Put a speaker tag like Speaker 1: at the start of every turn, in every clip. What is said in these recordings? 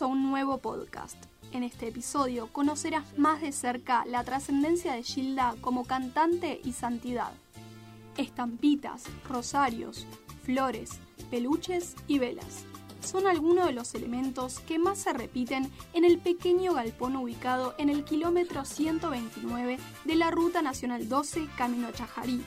Speaker 1: A un nuevo podcast. En este episodio conocerás más de cerca la trascendencia de Gilda como cantante y santidad. Estampitas, rosarios, flores, peluches y velas son algunos de los elementos que más se repiten en el pequeño galpón ubicado en el kilómetro 129 de la Ruta Nacional 12 Camino Chajarí,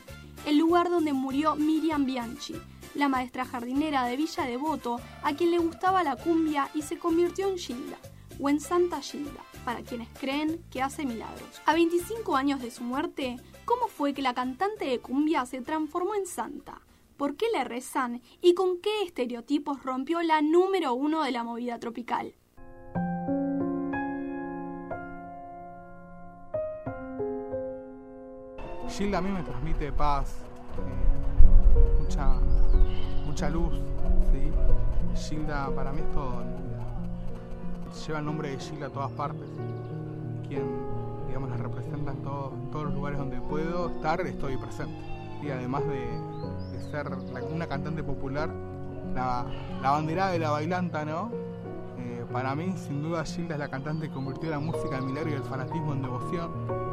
Speaker 1: el lugar donde murió Miriam Bianchi, la maestra jardinera de Villa Devoto, a quien le gustaba la cumbia y se convirtió en Gilda, o en Santa Gilda, para quienes creen que hace milagros. A 25 años de su muerte, ¿cómo fue que la cantante de cumbia se transformó en santa? ¿Por qué le rezan? ¿Y con qué estereotipos rompió la número uno de la movida tropical?
Speaker 2: Gilda a mí me transmite paz, eh, mucha, mucha luz, ¿sí? Gilda para mí es todo. Lleva el nombre de Gilda a todas partes. Quien, digamos, la representa en, todos los lugares donde puedo estar, estoy presente. Y además de, ser una cantante popular, la, la bandera de la bailanta, ¿no? Eh, para mí, sin duda, Gilda es la cantante que convirtió la música del milagro y el fanatismo en devoción.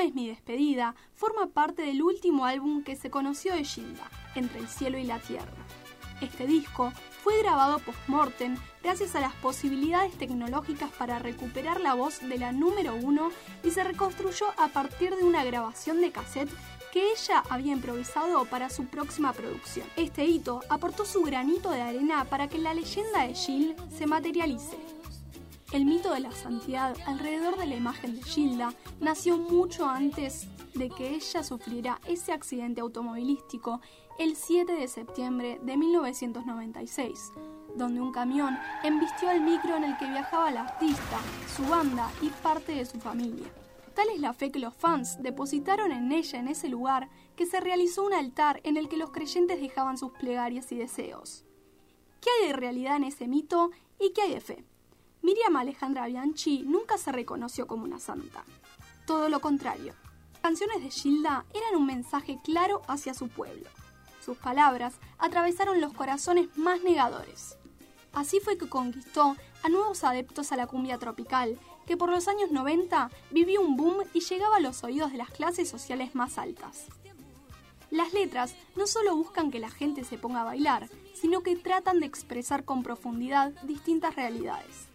Speaker 1: Es mi despedida forma parte del último álbum que se conoció de Gilda, Entre el cielo y la tierra. Este disco fue grabado post-mortem gracias a las posibilidades tecnológicas para recuperar la voz de la número uno y se reconstruyó a partir de una grabación de cassette que ella había improvisado para su próxima producción. Este hito aportó su granito de arena para que la leyenda de Jill se materialice. El mito de la santidad alrededor de la imagen de Gilda nació mucho antes de que ella sufriera ese accidente automovilístico el 7 de septiembre de 1996, donde un camión embistió el micro en el que viajaba la artista, su banda y parte de su familia. Tal es la fe que los fans depositaron en ella en ese lugar que se realizó un altar en el que los creyentes dejaban sus plegarias y deseos. ¿Qué hay de realidad en ese mito y qué hay de fe? Miriam Alejandra Bianchi nunca se reconoció como una santa. Todo lo contrario. Canciones de Gilda eran un mensaje claro hacia su pueblo. Sus palabras atravesaron los corazones más negadores. Así fue que conquistó a nuevos adeptos a la cumbia tropical, que por los años 90 vivió un boom y llegaba a los oídos de las clases sociales más altas. Las letras no solo buscan que la gente se ponga a bailar, sino que tratan de expresar con profundidad distintas realidades.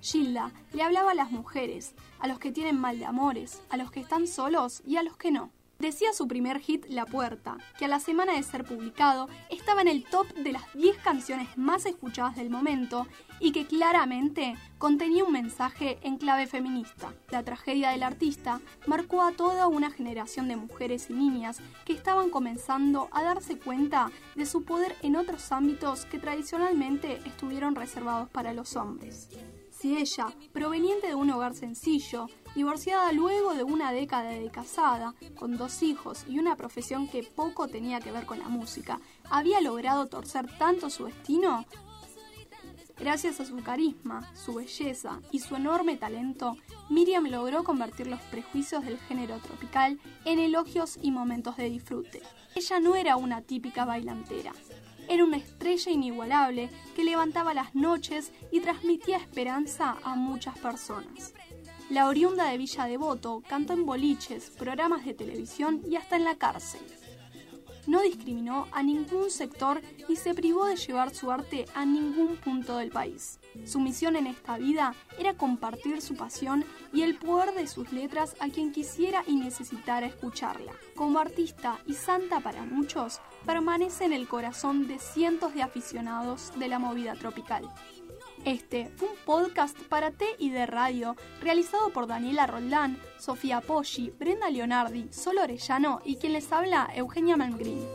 Speaker 1: Gilda le hablaba a las mujeres, a los que tienen mal de amores, a los que están solos y a los que no. Decía su primer hit La Puerta, que a la semana de ser publicado estaba en el top de las 10 canciones más escuchadas del momento y que claramente contenía un mensaje en clave feminista. La tragedia del artista marcó a toda una generación de mujeres y niñas que estaban comenzando a darse cuenta de su poder en otros ámbitos que tradicionalmente estuvieron reservados para los hombres. Si ella, proveniente de un hogar sencillo, divorciada luego de una década de casada, con dos hijos y una profesión que poco tenía que ver con la música, había logrado torcer tanto su destino, Gracias a su carisma, su belleza y su enorme talento, Miriam logró convertir los prejuicios del género tropical en elogios y momentos de disfrute. Ella no era una típica bailantera, era una estrella inigualable que levantaba las noches y transmitía esperanza a muchas personas. La oriunda de Villa Devoto cantó en boliches, programas de televisión y hasta en la cárcel no discriminó a ningún sector y se privó de llevar su arte a ningún punto del país. Su misión en esta vida era compartir su pasión y el poder de sus letras a quien quisiera y necesitara escucharla. Como artista y santa para muchos, permanece en el corazón de cientos de aficionados de la movida tropical. Este fue un podcast para T y de Radio, realizado por Daniela Roldán, Sofía Poggi, Brenda Leonardi, Sol Orellano y quien les habla, Eugenia Malmgren.